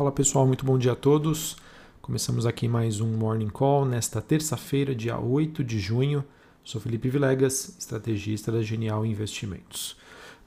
Fala pessoal, muito bom dia a todos. Começamos aqui mais um Morning Call nesta terça-feira, dia 8 de junho. Sou Felipe Vilegas, estrategista da Genial Investimentos.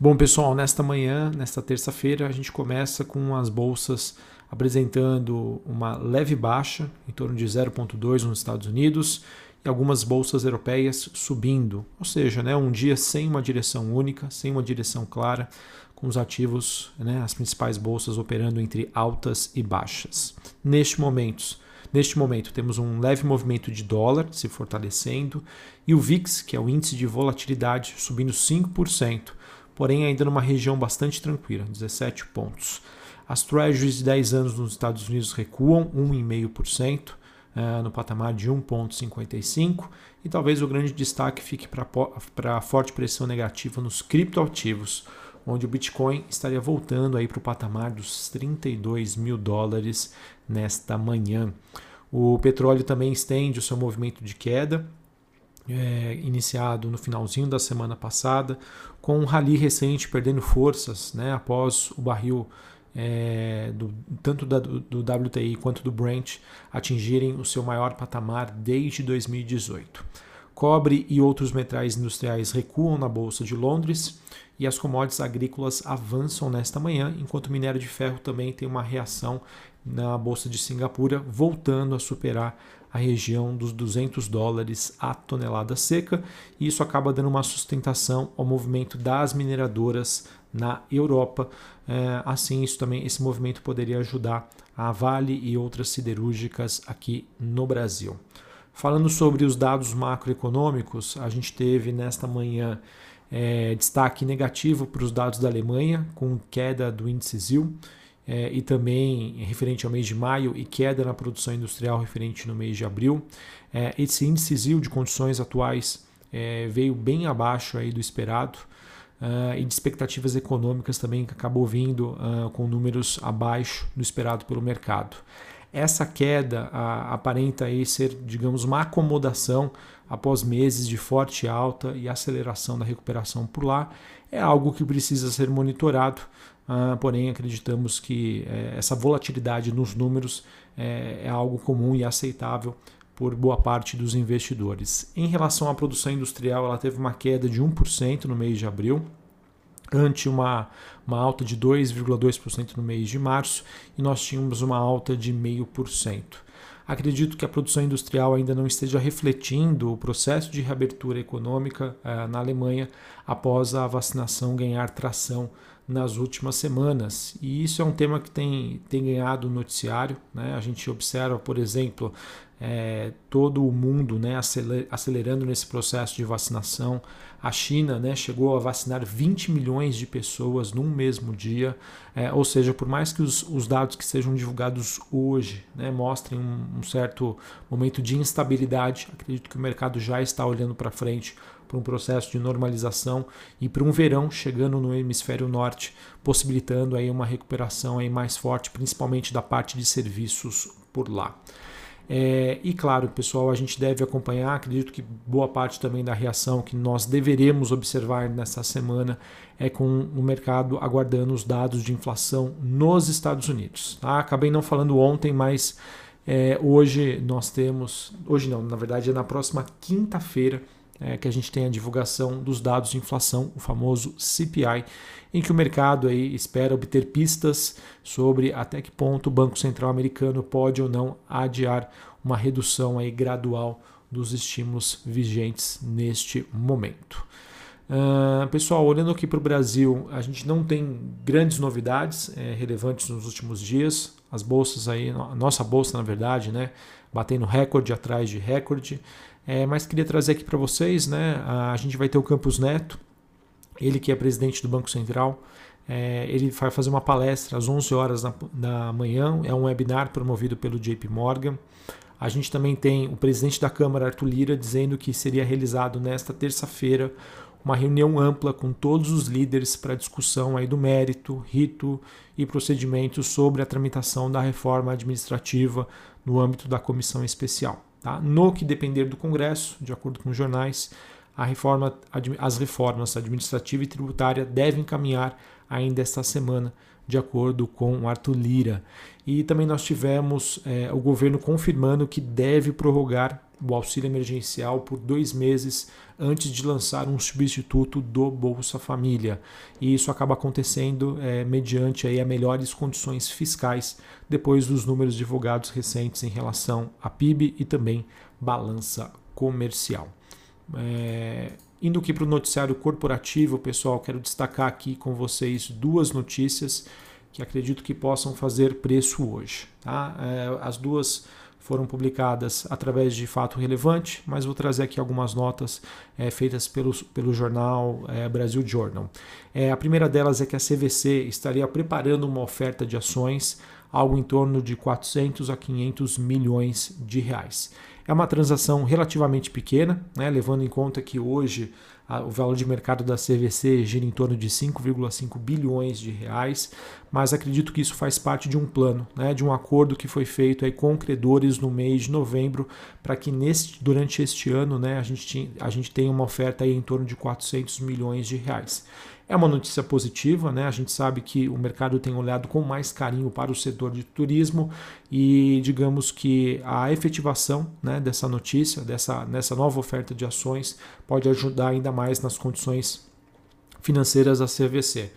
Bom pessoal, nesta manhã, nesta terça-feira, a gente começa com as bolsas apresentando uma leve baixa, em torno de 0,2 nos Estados Unidos, e algumas bolsas europeias subindo, ou seja, né, um dia sem uma direção única, sem uma direção clara, com os ativos, né, as principais bolsas operando entre altas e baixas. Neste momento, neste momento temos um leve movimento de dólar se fortalecendo e o VIX, que é o índice de volatilidade, subindo 5%, porém ainda numa região bastante tranquila, 17 pontos. As treasuries de 10 anos nos Estados Unidos recuam 1,5%, uh, no patamar de 1,55 e talvez o grande destaque fique para a forte pressão negativa nos criptoativos, onde o Bitcoin estaria voltando aí para o patamar dos 32 mil dólares nesta manhã. O petróleo também estende o seu movimento de queda, é, iniciado no finalzinho da semana passada, com um rally recente perdendo forças né, após o barril é, do, tanto da, do, WTI quanto do Brent atingirem o seu maior patamar desde 2018. Cobre e outros metais industriais recuam na Bolsa de Londres e as commodities agrícolas avançam nesta manhã, enquanto o minério de ferro também tem uma reação na Bolsa de Singapura, voltando a superar a região dos 200 dólares a tonelada seca, e isso acaba dando uma sustentação ao movimento das mineradoras na Europa. É, assim, isso também esse movimento poderia ajudar a Vale e outras siderúrgicas aqui no Brasil. Falando sobre os dados macroeconômicos, a gente teve nesta manhã é, destaque negativo para os dados da Alemanha, com queda do índice ZIL, é, e também referente ao mês de maio e queda na produção industrial referente no mês de abril. É, esse índice ZIL de condições atuais é, veio bem abaixo aí do esperado, Uh, e de expectativas econômicas também que acabou vindo uh, com números abaixo do esperado pelo mercado. Essa queda uh, aparenta aí ser, digamos, uma acomodação após meses de forte alta e aceleração da recuperação por lá. É algo que precisa ser monitorado, porém acreditamos que eh, essa volatilidade nos números é, é algo comum e aceitável por boa parte dos investidores. Em relação à produção industrial, ela teve uma queda de 1% no mês de abril, ante uma, uma alta de 2,2% no mês de março, e nós tínhamos uma alta de 0,5%. Acredito que a produção industrial ainda não esteja refletindo o processo de reabertura econômica eh, na Alemanha após a vacinação ganhar tração nas últimas semanas. E isso é um tema que tem, tem ganhado noticiário. Né? A gente observa, por exemplo, é, todo o mundo né, acelerando nesse processo de vacinação. A China né, chegou a vacinar 20 milhões de pessoas num mesmo dia, é, ou seja, por mais que os, os, dados que sejam divulgados hoje né, mostrem um, um certo momento de instabilidade, acredito que o mercado já está olhando para frente para um processo de normalização e para um verão chegando no hemisfério norte, possibilitando aí uma recuperação aí mais forte, principalmente da parte de serviços por lá. É, e claro, pessoal, a gente deve acompanhar. Acredito que boa parte também da reação que nós deveremos observar nessa semana é com o mercado aguardando os dados de inflação nos Estados Unidos. Tá? Acabei não falando ontem, mas é, hoje nós temos. Hoje não, na verdade é na próxima quinta-feira é, que a gente tem a divulgação dos dados de inflação, o famoso CPI, em que o mercado aí espera obter pistas sobre até que ponto o Banco Central americano pode ou não adiar uma redução aí gradual dos estímulos vigentes neste momento. Uh, pessoal, olhando aqui para o Brasil, a gente não tem grandes novidades é, relevantes nos últimos dias. As bolsas aí, a nossa bolsa na verdade, né, batendo recorde atrás de recorde. É, mas queria trazer aqui para vocês, né, a gente vai ter o Campos Neto, ele que é presidente do Banco Central, é, ele vai fazer uma palestra às 11 horas da, da manhã, é um webinar promovido pelo JP Morgan. A gente também tem o presidente da Câmara, Arthur Lira, dizendo que seria realizado nesta terça-feira uma reunião ampla com todos os líderes para discussão aí do mérito, rito e procedimentos sobre a tramitação da reforma administrativa no âmbito da comissão especial. Tá? No que depender do Congresso, de acordo com os jornais, reforma, as reformas administrativa e tributária devem caminhar ainda esta semana, de acordo com Arthur Lira. E também nós tivemos é, o governo confirmando que deve prorrogar o auxílio emergencial por dois meses antes de lançar um substituto do Bolsa Família. E isso acaba acontecendo é, mediante aí a melhores condições fiscais depois dos números divulgados recentes em relação a PIB e também balança comercial. É, indo aqui para o noticiário corporativo, pessoal, quero destacar aqui com vocês duas notícias que acredito que possam fazer preço hoje. Tá? É, as duas foram publicadas através de fato relevante, mas vou trazer aqui algumas notas é, feitas pelo, pelo jornal é, Brasil Journal. É, a primeira delas é que a CVC estaria preparando uma oferta de ações algo em torno de 400 a 500 milhões de reais. É uma transação relativamente pequena, né, levando em conta que hoje o valor de mercado da CVC gira em torno de 5,5 bilhões de reais, mas acredito que isso faz parte de um plano, né, de um acordo que foi feito aí com credores no mês de novembro, para que neste, durante este ano né, a, gente, a gente tenha uma oferta aí em torno de 400 milhões de reais. É uma notícia positiva, né? A gente sabe que o mercado tem olhado com mais carinho para o setor de turismo e digamos que a efetivação né, dessa notícia, dessa, nessa nova oferta de ações, pode ajudar ainda mais nas condições financeiras da CVC.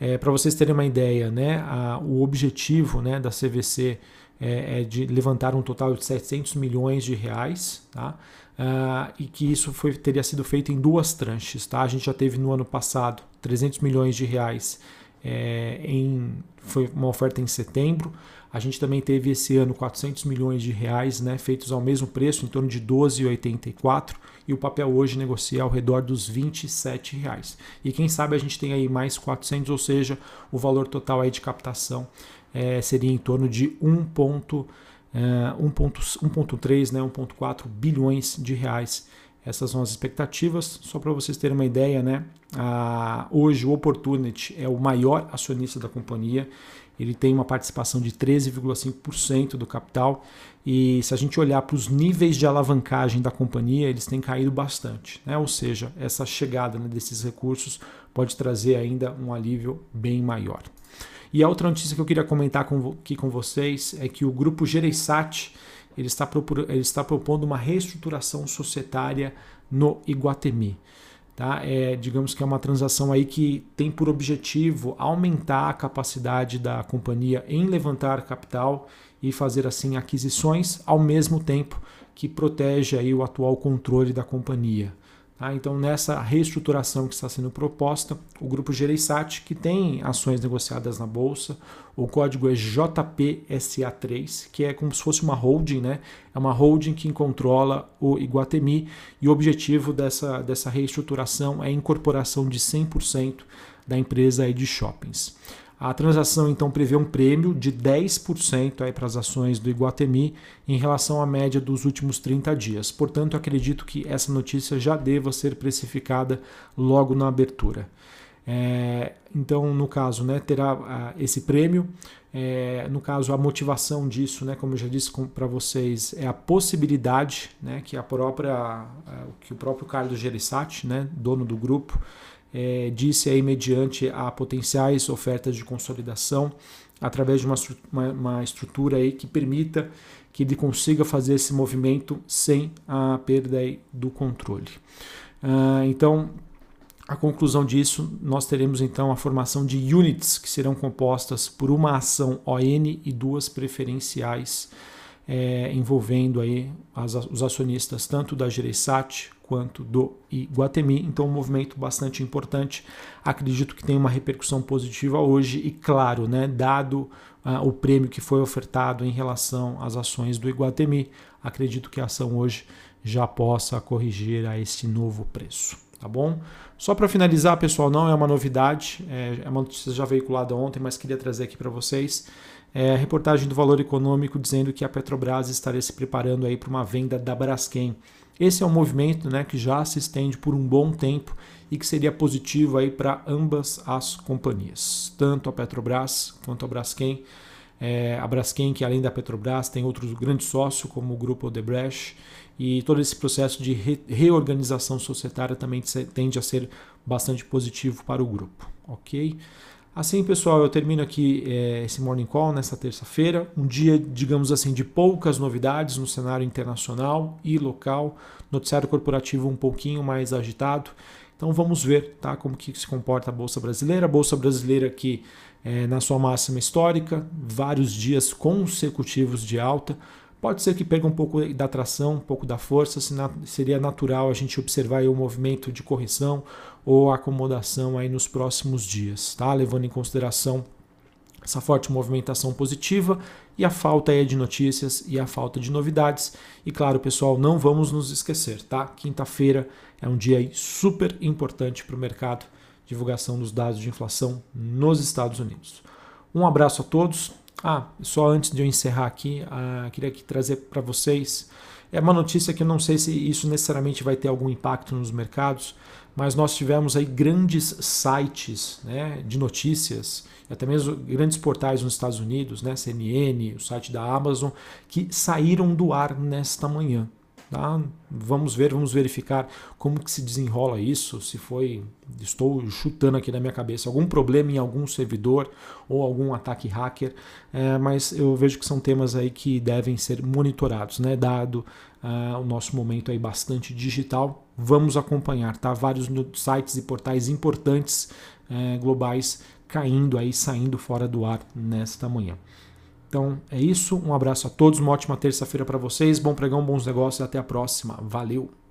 É, para vocês terem uma ideia, né, a, o objetivo né, da CVC é, é, de levantar um total de 700 milhões de reais, tá? Uh, e que isso foi, teria sido feito em duas tranches. Tá? A gente já teve no ano passado 300 milhões de reais é, em, foi uma oferta em setembro. A gente também teve esse ano 400 milhões de reais né, feitos ao mesmo preço, em torno de 12,84 e o papel hoje negocia ao redor dos 27 reais. E quem sabe a gente tem aí mais 400, ou seja, o valor total aí de captação é, seria em torno de 1. 1,3, é, né, 1,4 bilhões de reais. Essas são as expectativas. Só para vocês terem uma ideia, né, a, hoje o Opportunity é o maior acionista da companhia. Ele tem uma participação de 13,5% do capital. E se a gente olhar para os níveis de alavancagem da companhia, eles têm caído bastante. Né? Ou seja, essa chegada né, desses recursos pode trazer ainda um alívio bem maior. E a outra notícia que eu queria comentar com, aqui com vocês é que o grupo Gereissat ele está, ele está propondo uma reestruturação societária no Iguatemi. Tá? É, digamos que é uma transação aí que tem por objetivo aumentar a capacidade da companhia em levantar capital e fazer assim aquisições, ao mesmo tempo que protege aí o atual controle da companhia. Tá? Então, nessa reestruturação que está sendo proposta, o grupo Gereissat, que tem ações negociadas na bolsa, o código é JPSA3, que é como se fosse uma holding, né? é uma holding que controla o Iguatemi, e o objetivo dessa, dessa reestruturação é a incorporação de 100% da empresa de shoppings. A transação então prevê um prêmio de 10% aí para as ações do Iguatemi em relação à média dos últimos 30 dias. Portanto, acredito que essa notícia já deva ser precificada logo na abertura. É, então, no caso, né, terá uh, esse prêmio. É, no caso, a motivação disso, né, como eu já disse para vocês, é a possibilidade né, que a própria, uh, que o próprio Carlos Gereissati, né, dono do grupo, é, disse aí mediante a potenciais ofertas de consolidação através de uma, uma, uma, estrutura aí que permita que ele consiga fazer esse movimento sem a perda do controle. Ah, então, a conclusão disso, nós teremos então a formação de units que serão compostas por uma ação ON e duas preferenciais é, envolvendo aí as, os acionistas tanto da Gereissat quanto do Iguatemi. Então, um movimento bastante importante. Acredito que tem uma repercussão positiva hoje e, claro, né, dado uh, o prêmio que foi ofertado em relação às ações do Iguatemi, acredito que a ação hoje já possa corrigir a esse novo preço. Tá bom? Só para finalizar, pessoal, não é uma novidade, é, é uma notícia já veiculada ontem, mas queria trazer aqui para vocês. É, a reportagem do Valor Econômico dizendo que a Petrobras estaria se preparando aí para uma venda da Braskem. Esse é um movimento né, que já se estende por um bom tempo e que seria positivo para ambas as companhias, tanto a Petrobras quanto a Braskem. É, a Braskem, que além da Petrobras, tem outros grandes sócios, como o grupo Odebrecht, e todo esse processo de re reorganização societária também tende a ser bastante positivo para o grupo, ok? Assim, pessoal, eu termino aqui é, esse Morning Call nesta terça-feira. Um dia, digamos assim, de poucas novidades no cenário internacional e local. Noticiário corporativo um pouquinho mais agitado. Então vamos ver tá, como que se comporta a Bolsa Brasileira. A Bolsa Brasileira que é, na sua máxima histórica, vários dias consecutivos de alta. Pode ser que perca um pouco da tração, um pouco da força, seria natural a gente observar o movimento de correção ou acomodação aí nos próximos dias, tá? Levando em consideração essa forte movimentação positiva e a falta aí de notícias e a falta de novidades. E claro, pessoal, não vamos nos esquecer, tá? Quinta-feira é um dia super importante para o mercado, divulgação dos dados de inflação nos Estados Unidos. Um abraço a todos, ah, só antes de eu encerrar aqui, ah, queria aqui trazer para vocês. É uma notícia que eu não sei se isso necessariamente vai ter algum impacto nos mercados, mas nós tivemos aí grandes sites né, de notícias, até mesmo grandes portais nos Estados Unidos, né, CNN, o site da Amazon, que saíram do ar nesta manhã. Tá? Vamos ver, vamos verificar como que se desenrola isso, se foi, estou chutando aqui na minha cabeça, algum problema em algum servidor ou algum ataque hacker, é, mas eu vejo que são temas aí que devem ser monitorados, né? dado uh, o nosso momento aí bastante digital, vamos acompanhar, tá? Vários sites e portais importantes uh, globais caindo aí, saindo fora do ar nesta manhã. Então é isso. Um abraço a todos, uma ótima terça-feira para vocês. Bom pregão, bons negócios. Até a próxima. Valeu!